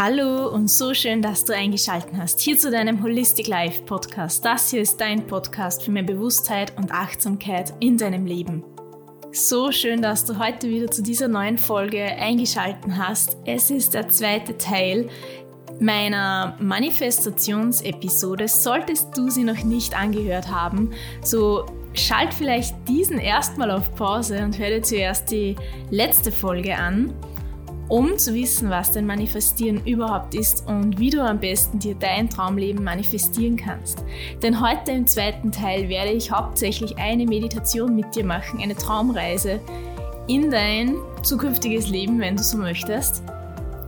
Hallo und so schön, dass du eingeschaltet hast hier zu deinem Holistic Life Podcast. Das hier ist dein Podcast für mehr Bewusstheit und Achtsamkeit in deinem Leben. So schön, dass du heute wieder zu dieser neuen Folge eingeschaltet hast. Es ist der zweite Teil meiner Manifestationsepisode. Solltest du sie noch nicht angehört haben, so schalt vielleicht diesen erstmal auf Pause und hör dir zuerst die letzte Folge an um zu wissen, was denn Manifestieren überhaupt ist und wie du am besten dir dein Traumleben manifestieren kannst. Denn heute im zweiten Teil werde ich hauptsächlich eine Meditation mit dir machen, eine Traumreise in dein zukünftiges Leben, wenn du so möchtest.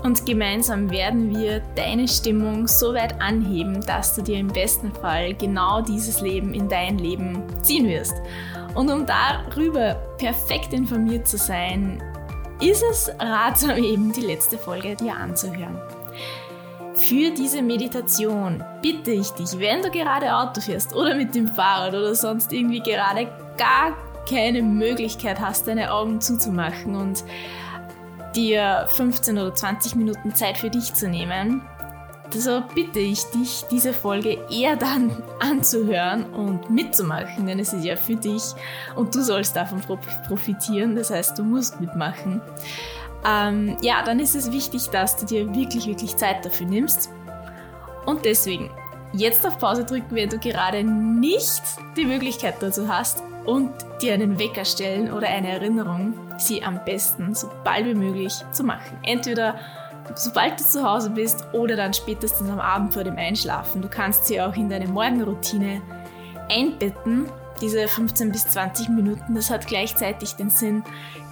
Und gemeinsam werden wir deine Stimmung so weit anheben, dass du dir im besten Fall genau dieses Leben in dein Leben ziehen wirst. Und um darüber perfekt informiert zu sein, ist es ratsam, eben die letzte Folge dir anzuhören. Für diese Meditation bitte ich dich, wenn du gerade Auto fährst oder mit dem Fahrrad oder sonst irgendwie gerade gar keine Möglichkeit hast, deine Augen zuzumachen und dir 15 oder 20 Minuten Zeit für dich zu nehmen, so bitte ich dich, diese Folge eher dann anzuhören und mitzumachen, denn es ist ja für dich und du sollst davon profitieren, das heißt, du musst mitmachen. Ähm, ja, dann ist es wichtig, dass du dir wirklich, wirklich Zeit dafür nimmst. Und deswegen, jetzt auf Pause drücken, wenn du gerade nicht die Möglichkeit dazu hast und dir einen Wecker stellen oder eine Erinnerung, sie am besten so bald wie möglich zu machen. Entweder sobald du zu Hause bist oder dann spätestens am Abend vor dem Einschlafen. Du kannst sie auch in deine Morgenroutine einbetten. Diese 15 bis 20 Minuten, das hat gleichzeitig den Sinn,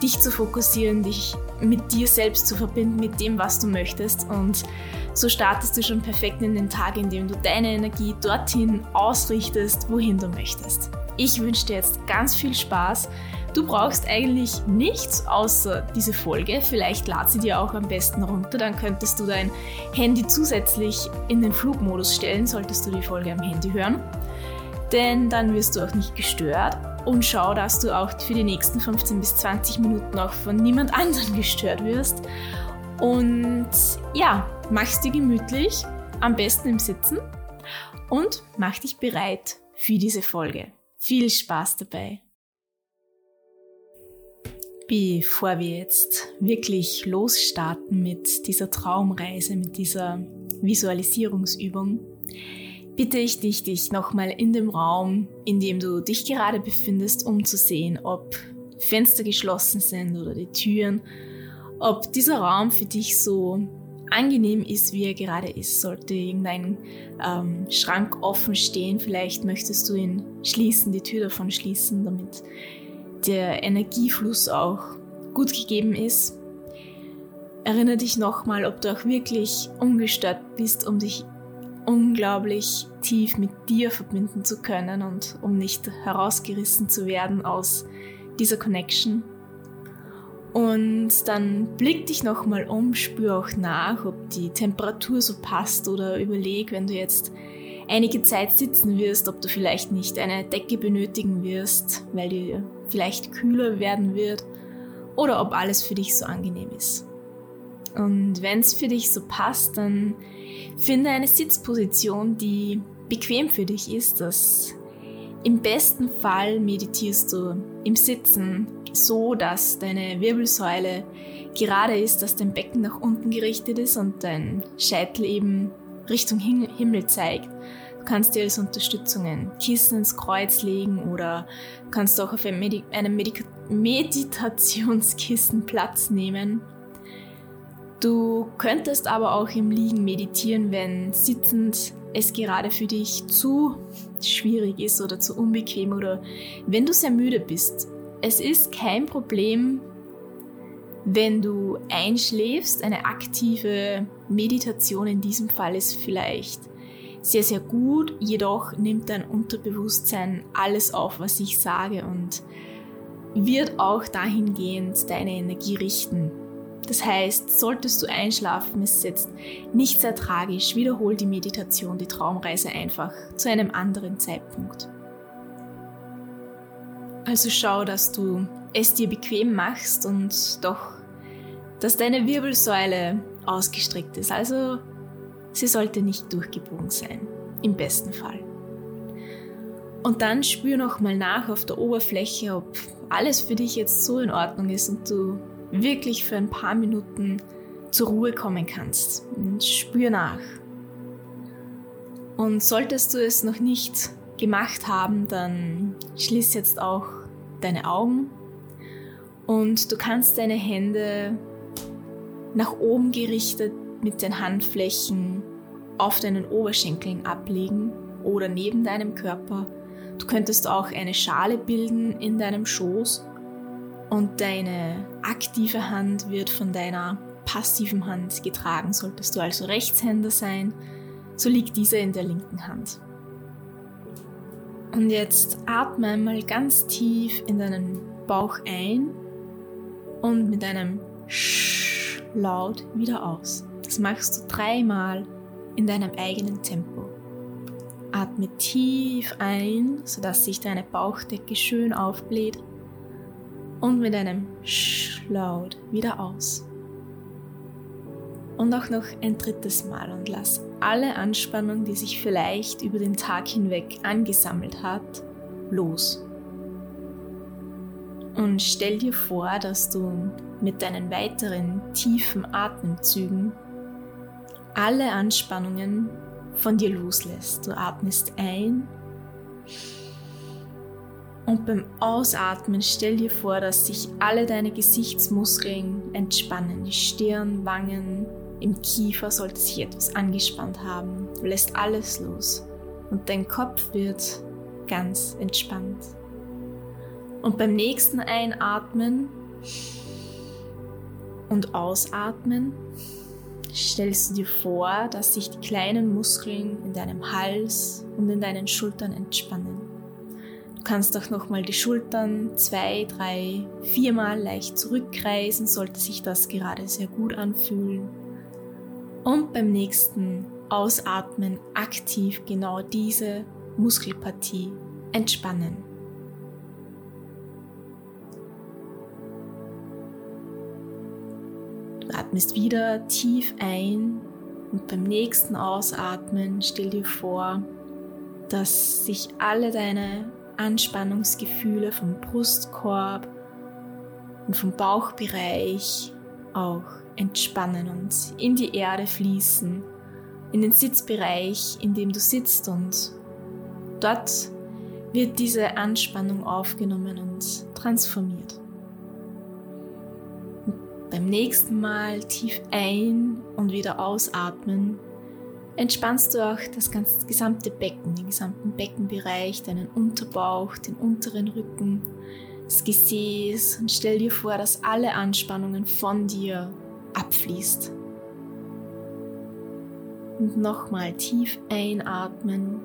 dich zu fokussieren, dich mit dir selbst zu verbinden, mit dem, was du möchtest. Und so startest du schon perfekt in den Tag, indem du deine Energie dorthin ausrichtest, wohin du möchtest. Ich wünsche dir jetzt ganz viel Spaß Du brauchst eigentlich nichts außer diese Folge. Vielleicht lad sie dir auch am besten runter. Dann könntest du dein Handy zusätzlich in den Flugmodus stellen, solltest du die Folge am Handy hören. Denn dann wirst du auch nicht gestört. Und schau, dass du auch für die nächsten 15 bis 20 Minuten auch von niemand anderem gestört wirst. Und ja, mach's dir gemütlich, am besten im Sitzen und mach dich bereit für diese Folge. Viel Spaß dabei! Bevor wir jetzt wirklich losstarten mit dieser Traumreise, mit dieser Visualisierungsübung, bitte ich dich, dich nochmal in dem Raum, in dem du dich gerade befindest, umzusehen, ob Fenster geschlossen sind oder die Türen, ob dieser Raum für dich so angenehm ist, wie er gerade ist. Sollte irgendein ähm, Schrank offen stehen, vielleicht möchtest du ihn schließen, die Tür davon schließen, damit der Energiefluss auch gut gegeben ist. Erinnere dich nochmal, ob du auch wirklich ungestört bist, um dich unglaublich tief mit dir verbinden zu können und um nicht herausgerissen zu werden aus dieser Connection. Und dann blick dich nochmal um, spür auch nach, ob die Temperatur so passt oder überleg, wenn du jetzt einige Zeit sitzen wirst, ob du vielleicht nicht eine Decke benötigen wirst, weil dir vielleicht kühler werden wird oder ob alles für dich so angenehm ist. Und wenn es für dich so passt, dann finde eine Sitzposition, die bequem für dich ist. Dass Im besten Fall meditierst du im Sitzen so, dass deine Wirbelsäule gerade ist, dass dein Becken nach unten gerichtet ist und dein Scheitel eben Richtung Himmel zeigt kannst dir als Unterstützung ein Kissen ins Kreuz legen oder kannst auch auf einem, Medi einem Medika Meditationskissen Platz nehmen. Du könntest aber auch im Liegen meditieren, wenn sitzend es gerade für dich zu schwierig ist oder zu unbequem oder wenn du sehr müde bist. Es ist kein Problem, wenn du einschläfst. Eine aktive Meditation in diesem Fall ist vielleicht sehr, sehr gut, jedoch nimmt dein Unterbewusstsein alles auf, was ich sage und wird auch dahingehend deine Energie richten. Das heißt, solltest du einschlafen, ist jetzt nicht sehr tragisch, wiederhol die Meditation, die Traumreise einfach zu einem anderen Zeitpunkt. Also schau, dass du es dir bequem machst und doch, dass deine Wirbelsäule ausgestreckt ist. Also sie sollte nicht durchgebogen sein, im besten Fall. Und dann spür nochmal nach auf der Oberfläche, ob alles für dich jetzt so in Ordnung ist und du wirklich für ein paar Minuten zur Ruhe kommen kannst. Und spür nach. Und solltest du es noch nicht gemacht haben, dann schließ jetzt auch deine Augen und du kannst deine Hände nach oben gerichtet mit den Handflächen auf deinen Oberschenkeln ablegen oder neben deinem Körper. Du könntest auch eine Schale bilden in deinem Schoß und deine aktive Hand wird von deiner passiven Hand getragen. Solltest du also Rechtshänder sein, so liegt diese in der linken Hand. Und jetzt atme einmal ganz tief in deinen Bauch ein und mit einem Sch laut wieder aus. Das machst du dreimal in deinem eigenen Tempo. Atme tief ein, sodass sich deine Bauchdecke schön aufbläht und mit einem Sch laut wieder aus. Und auch noch ein drittes Mal und lass alle Anspannung, die sich vielleicht über den Tag hinweg angesammelt hat, los. Und stell dir vor, dass du mit deinen weiteren tiefen Atemzügen alle Anspannungen von dir loslässt. Du atmest ein und beim Ausatmen stell dir vor, dass sich alle deine Gesichtsmuskeln entspannen. Die Stirn, Wangen, im Kiefer sollte sich etwas angespannt haben. Du lässt alles los und dein Kopf wird ganz entspannt. Und beim nächsten Einatmen und Ausatmen stellst du dir vor, dass sich die kleinen Muskeln in deinem Hals und in deinen Schultern entspannen. Du kannst auch nochmal die Schultern zwei, drei, viermal leicht zurückkreisen, sollte sich das gerade sehr gut anfühlen und beim nächsten Ausatmen aktiv genau diese Muskelpartie entspannen. Atmest wieder tief ein und beim nächsten Ausatmen stell dir vor, dass sich alle deine Anspannungsgefühle vom Brustkorb und vom Bauchbereich auch entspannen und in die Erde fließen, in den Sitzbereich, in dem du sitzt und dort wird diese Anspannung aufgenommen und transformiert. Beim nächsten Mal tief ein und wieder ausatmen, entspannst du auch das ganze gesamte Becken, den gesamten Beckenbereich, deinen Unterbauch, den unteren Rücken, das Gesäß und stell dir vor, dass alle Anspannungen von dir abfließt. Und nochmal tief einatmen.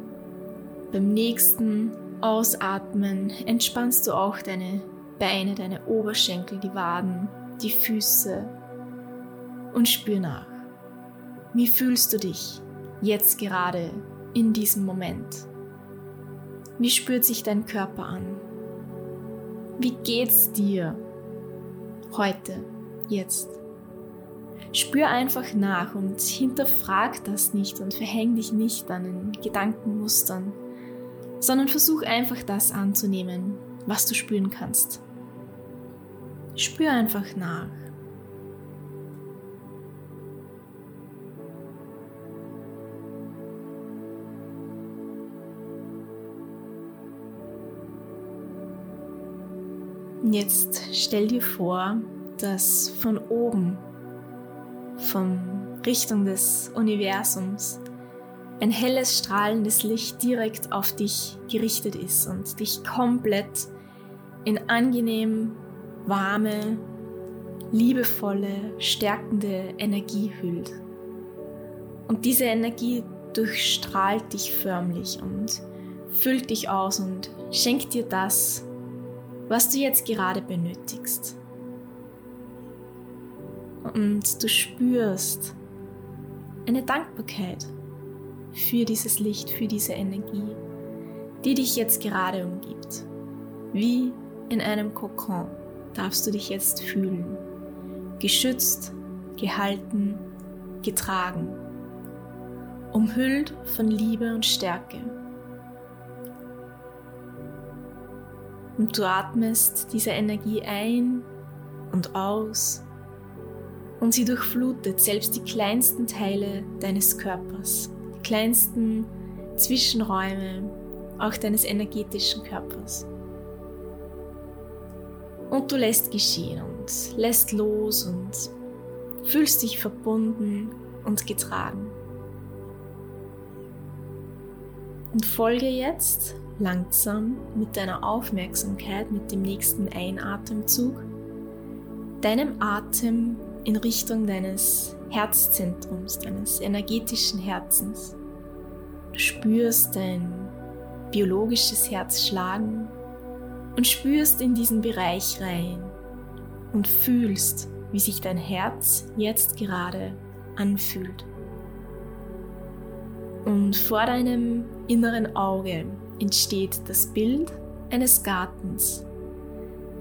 Beim nächsten Ausatmen entspannst du auch deine Beine, deine Oberschenkel, die Waden, die Füße und spür nach. Wie fühlst du dich jetzt gerade in diesem Moment? Wie spürt sich dein Körper an? Wie geht's dir heute, jetzt? Spür einfach nach und hinterfrag das nicht und verhäng dich nicht an den Gedankenmustern, sondern versuch einfach das anzunehmen, was du spüren kannst. Spür einfach nach. Jetzt stell dir vor, dass von oben von Richtung des Universums ein helles, strahlendes Licht direkt auf dich gerichtet ist und dich komplett in angenehm warme, liebevolle, stärkende Energie hüllt. Und diese Energie durchstrahlt dich förmlich und füllt dich aus und schenkt dir das, was du jetzt gerade benötigst und du spürst eine Dankbarkeit für dieses Licht, für diese Energie, die dich jetzt gerade umgibt. Wie in einem Kokon darfst du dich jetzt fühlen, geschützt, gehalten getragen, umhüllt von Liebe und Stärke. Und du atmest diese Energie ein und aus und sie durchflutet selbst die kleinsten Teile deines Körpers, die kleinsten Zwischenräume, auch deines energetischen Körpers. Und du lässt geschehen und lässt los und fühlst dich verbunden und getragen. Und folge jetzt langsam mit deiner Aufmerksamkeit, mit dem nächsten Einatemzug, deinem Atem in Richtung deines Herzzentrums, deines energetischen Herzens. Du spürst dein biologisches Herz schlagen und spürst in diesen Bereich rein und fühlst, wie sich dein Herz jetzt gerade anfühlt. Und vor deinem inneren Auge entsteht das Bild eines Gartens,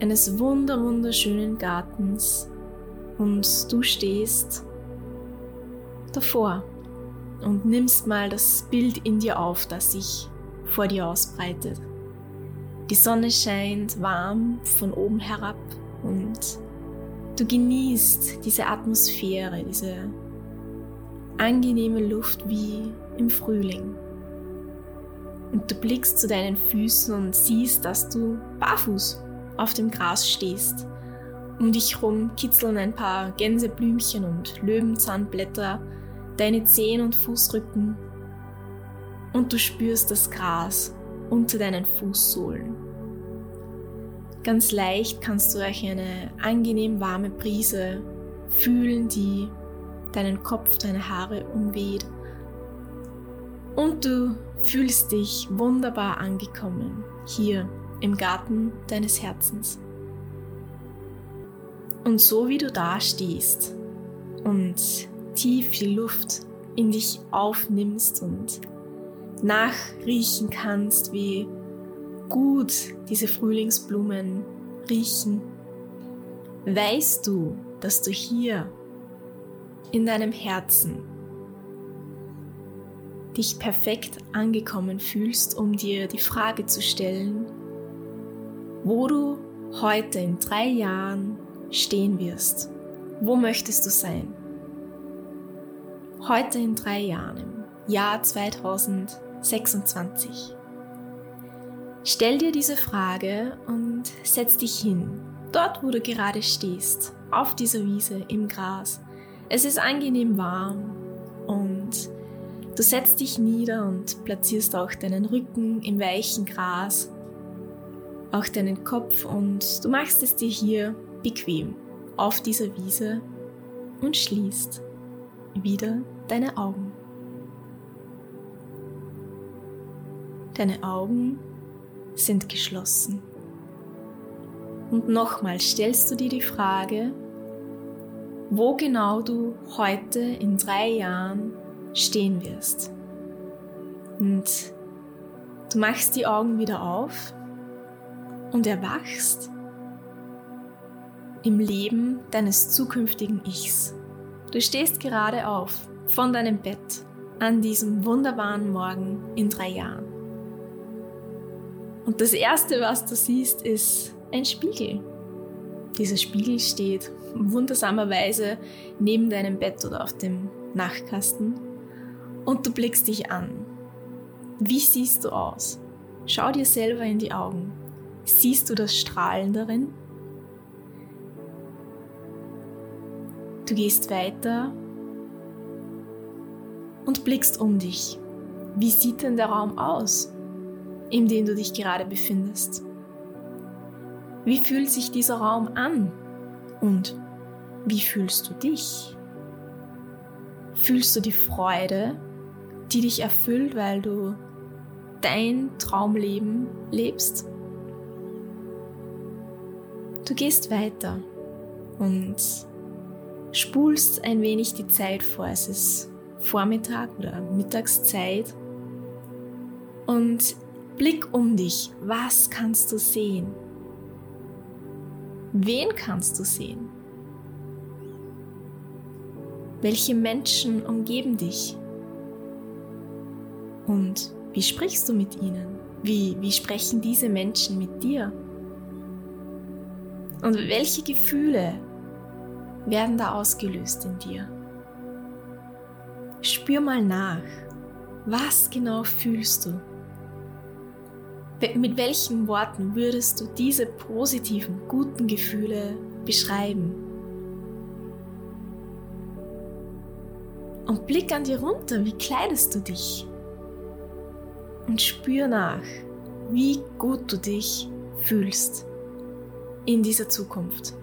eines wunder wunderschönen Gartens und du stehst davor und nimmst mal das Bild in dir auf, das sich vor dir ausbreitet. Die Sonne scheint warm von oben herab und du genießt diese Atmosphäre, diese angenehme Luft wie im Frühling. Und du blickst zu deinen Füßen und siehst, dass du barfuß auf dem Gras stehst. Um dich herum kitzeln ein paar Gänseblümchen und Löwenzahnblätter deine Zehen und Fußrücken. Und du spürst das Gras unter deinen Fußsohlen. Ganz leicht kannst du euch eine angenehm warme Brise fühlen, die deinen Kopf, deine Haare umweht. Und du fühlst dich wunderbar angekommen hier im Garten deines Herzens. Und so wie du da stehst und tief die Luft in dich aufnimmst und nachriechen kannst, wie gut diese Frühlingsblumen riechen, weißt du, dass du hier in deinem Herzen dich perfekt angekommen fühlst, um dir die Frage zu stellen, wo du heute in drei Jahren stehen wirst. Wo möchtest du sein? Heute in drei Jahren, im Jahr 2026. Stell dir diese Frage und setz dich hin, dort wo du gerade stehst, auf dieser Wiese im Gras. Es ist angenehm warm und du setzt dich nieder und platzierst auch deinen Rücken im weichen Gras, auch deinen Kopf und du machst es dir hier bequem auf dieser Wiese und schließt wieder deine Augen. Deine Augen sind geschlossen. Und nochmal stellst du dir die Frage, wo genau du heute in drei Jahren stehen wirst. Und du machst die Augen wieder auf und erwachst im Leben deines zukünftigen Ichs. Du stehst gerade auf von deinem Bett an diesem wunderbaren Morgen in drei Jahren. Und das Erste, was du siehst, ist ein Spiegel. Dieser Spiegel steht wundersamerweise neben deinem Bett oder auf dem Nachtkasten und du blickst dich an. Wie siehst du aus? Schau dir selber in die Augen. Siehst du das Strahlen darin? Du gehst weiter und blickst um dich. Wie sieht denn der Raum aus, in dem du dich gerade befindest? Wie fühlt sich dieser Raum an? Und wie fühlst du dich? Fühlst du die Freude, die dich erfüllt, weil du dein Traumleben lebst? Du gehst weiter und spulst ein wenig die Zeit vor. Es ist Vormittag oder Mittagszeit. Und blick um dich. Was kannst du sehen? Wen kannst du sehen? Welche Menschen umgeben dich? Und wie sprichst du mit ihnen? Wie, wie sprechen diese Menschen mit dir? Und welche Gefühle werden da ausgelöst in dir? Spür mal nach, was genau fühlst du? Mit welchen Worten würdest du diese positiven, guten Gefühle beschreiben? Und blick an dir runter, wie kleidest du dich? Und spür nach, wie gut du dich fühlst in dieser Zukunft.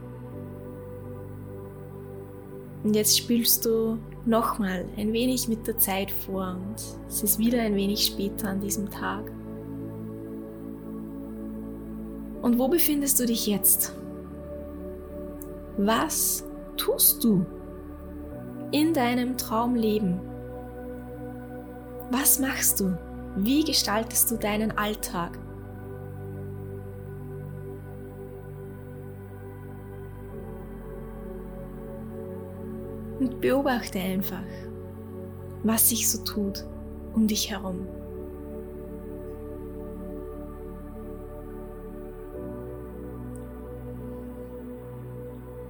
Und jetzt spielst du nochmal ein wenig mit der Zeit vor und es ist wieder ein wenig später an diesem Tag. Und wo befindest du dich jetzt? Was tust du in deinem Traumleben? Was machst du? Wie gestaltest du deinen Alltag? Und beobachte einfach, was sich so tut um dich herum.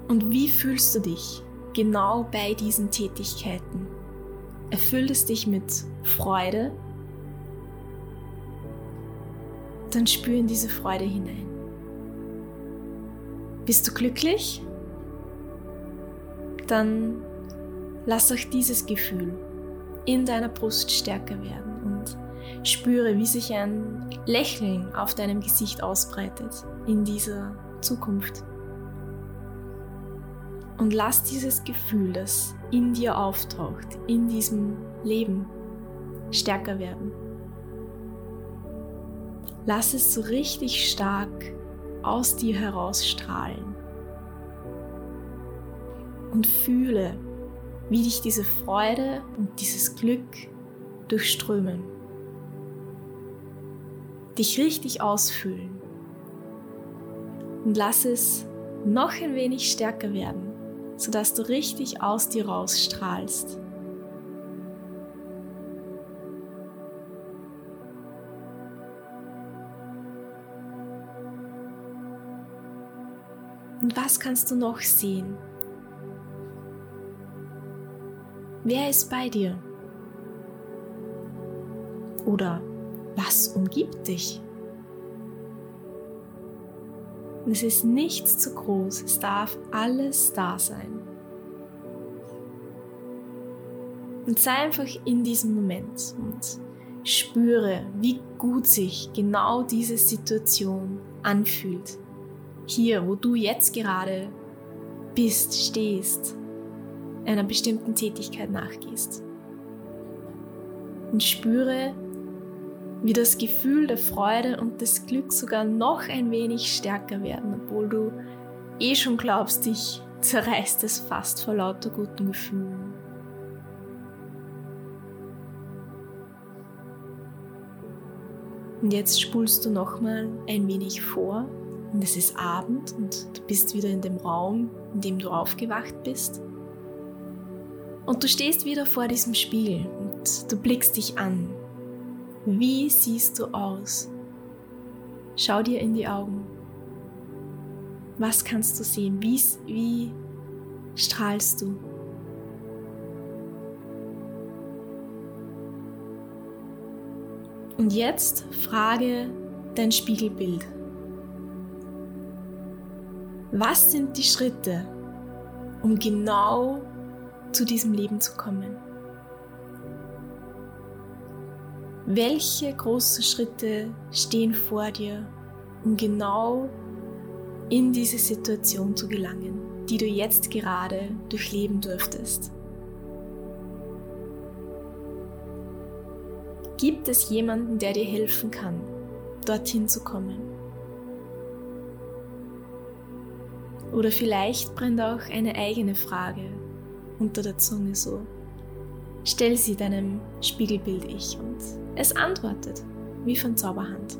Und wie fühlst du dich genau bei diesen Tätigkeiten? Erfüllt es dich mit Freude? Dann spür in diese Freude hinein. Bist du glücklich? Dann lass auch dieses Gefühl in deiner Brust stärker werden und spüre, wie sich ein Lächeln auf deinem Gesicht ausbreitet in dieser Zukunft. Und lass dieses Gefühl, das in dir auftaucht, in diesem Leben, stärker werden. Lass es so richtig stark aus dir herausstrahlen. Und fühle, wie dich diese Freude und dieses Glück durchströmen. Dich richtig ausfüllen. Und lass es noch ein wenig stärker werden sodass du richtig aus dir rausstrahlst. Und was kannst du noch sehen? Wer ist bei dir? Oder was umgibt dich? Und es ist nichts zu groß, es darf alles da sein. Und sei einfach in diesem Moment und spüre, wie gut sich genau diese Situation anfühlt. Hier, wo du jetzt gerade bist, stehst, einer bestimmten Tätigkeit nachgehst. Und spüre, wie das Gefühl der Freude und des Glücks sogar noch ein wenig stärker werden, obwohl du eh schon glaubst, dich zerreißt es fast vor lauter guten Gefühlen. Und jetzt spulst du nochmal ein wenig vor und es ist Abend und du bist wieder in dem Raum, in dem du aufgewacht bist. Und du stehst wieder vor diesem Spiegel und du blickst dich an wie siehst du aus? Schau dir in die Augen. Was kannst du sehen? Wie, wie strahlst du? Und jetzt frage dein Spiegelbild. Was sind die Schritte, um genau zu diesem Leben zu kommen? Welche großen Schritte stehen vor dir, um genau in diese Situation zu gelangen, die du jetzt gerade durchleben dürftest? Gibt es jemanden, der dir helfen kann, dorthin zu kommen? Oder vielleicht brennt auch eine eigene Frage unter der Zunge so. Stell sie deinem Spiegelbild Ich und es antwortet wie von Zauberhand.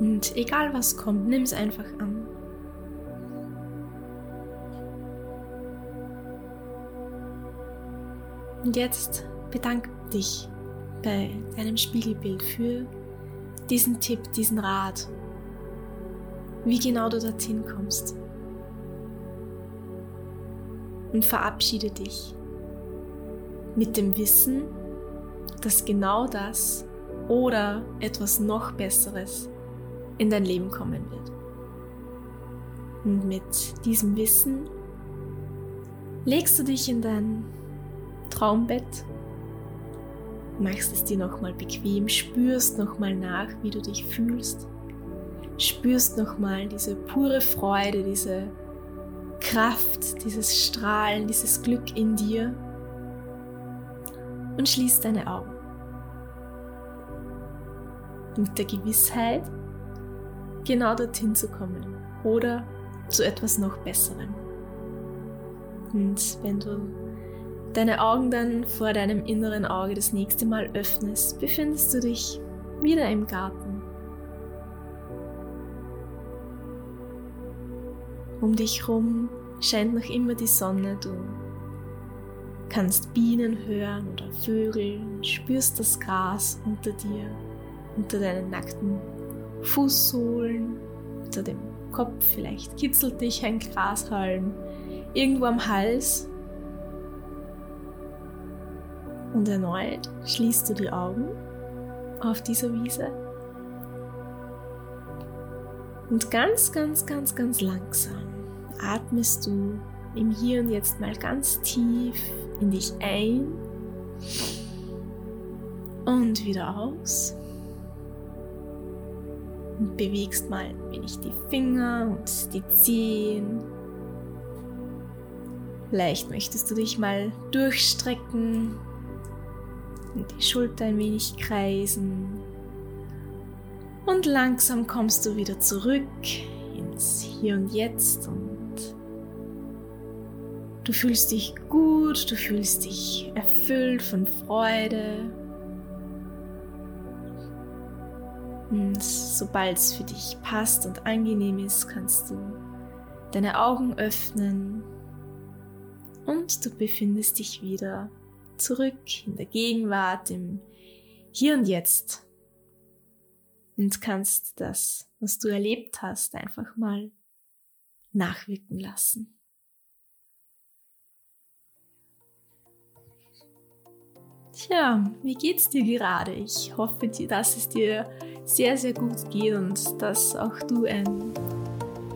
Und egal was kommt, nimm es einfach an. Und jetzt bedank dich bei deinem Spiegelbild für diesen Tipp, diesen Rat, wie genau du dorthin kommst. Und verabschiede dich mit dem Wissen, dass genau das oder etwas noch Besseres in dein Leben kommen wird. Und mit diesem Wissen legst du dich in dein Traumbett, machst es dir nochmal bequem, spürst nochmal nach, wie du dich fühlst, spürst nochmal diese pure Freude, diese Kraft, dieses Strahlen, dieses Glück in dir und schließt deine Augen. Mit der Gewissheit, genau dorthin zu kommen oder zu etwas noch Besserem. Und wenn du deine Augen dann vor deinem inneren Auge das nächste Mal öffnest, befindest du dich wieder im Garten. Um dich herum scheint noch immer die Sonne, du kannst Bienen hören oder Vögel, spürst das Gras unter dir, unter deinen nackten Fußsohlen, unter dem Kopf, vielleicht kitzelt dich ein Grashalm, irgendwo am Hals. Und erneut schließt du die Augen auf dieser Wiese. Und ganz, ganz, ganz, ganz langsam atmest du im Hier und Jetzt mal ganz tief in dich ein und wieder aus. Und bewegst mal ein wenig die Finger und die Zehen. Vielleicht möchtest du dich mal durchstrecken und die Schulter ein wenig kreisen. Und langsam kommst du wieder zurück ins Hier und Jetzt und Du fühlst dich gut, du fühlst dich erfüllt von Freude. Und sobald es für dich passt und angenehm ist, kannst du deine Augen öffnen und du befindest dich wieder zurück in der Gegenwart, im Hier und Jetzt. Und kannst das, was du erlebt hast, einfach mal nachwirken lassen. Tja, wie geht's dir gerade? Ich hoffe, dass es dir sehr, sehr gut geht und dass auch du ein,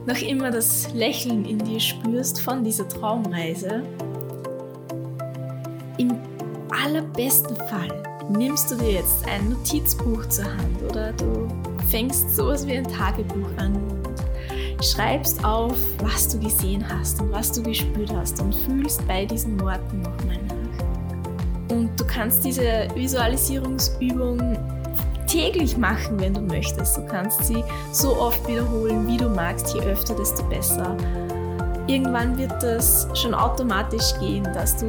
noch immer das Lächeln in dir spürst von dieser Traumreise. Im allerbesten Fall nimmst du dir jetzt ein Notizbuch zur Hand oder du fängst sowas wie ein Tagebuch an und schreibst auf, was du gesehen hast und was du gespürt hast und fühlst bei diesen Worten nochmal nach. Und du kannst diese Visualisierungsübung täglich machen, wenn du möchtest. Du kannst sie so oft wiederholen, wie du magst. Je öfter, desto besser. Irgendwann wird das schon automatisch gehen, dass du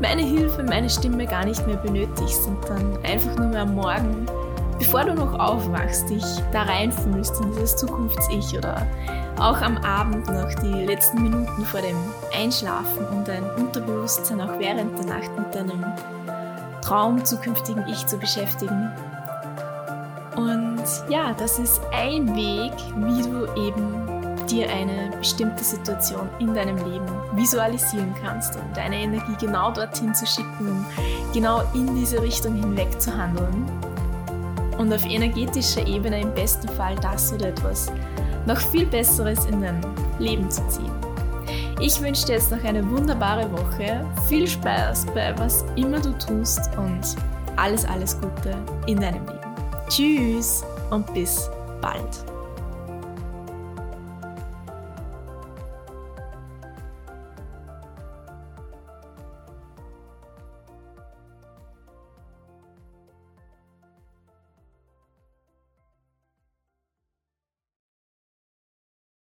meine Hilfe, meine Stimme gar nicht mehr benötigst und dann einfach nur mehr am Morgen, bevor du noch aufwachst, dich da reinfühlst in dieses Zukunfts-Ich oder auch am Abend noch die letzten Minuten vor dem Einschlafen und dein Unterbewusstsein auch während der Nacht mit deinem Traum zukünftigen Ich zu beschäftigen. Und ja, das ist ein Weg, wie du eben dir eine bestimmte Situation in deinem Leben visualisieren kannst und deine Energie genau dorthin zu schicken, um genau in diese Richtung hinweg zu handeln. Und auf energetischer Ebene im besten Fall das oder etwas noch viel Besseres in dein Leben zu ziehen. Ich wünsche dir jetzt noch eine wunderbare Woche, viel Spaß bei was immer du tust und alles, alles Gute in deinem Leben. Tschüss und bis bald.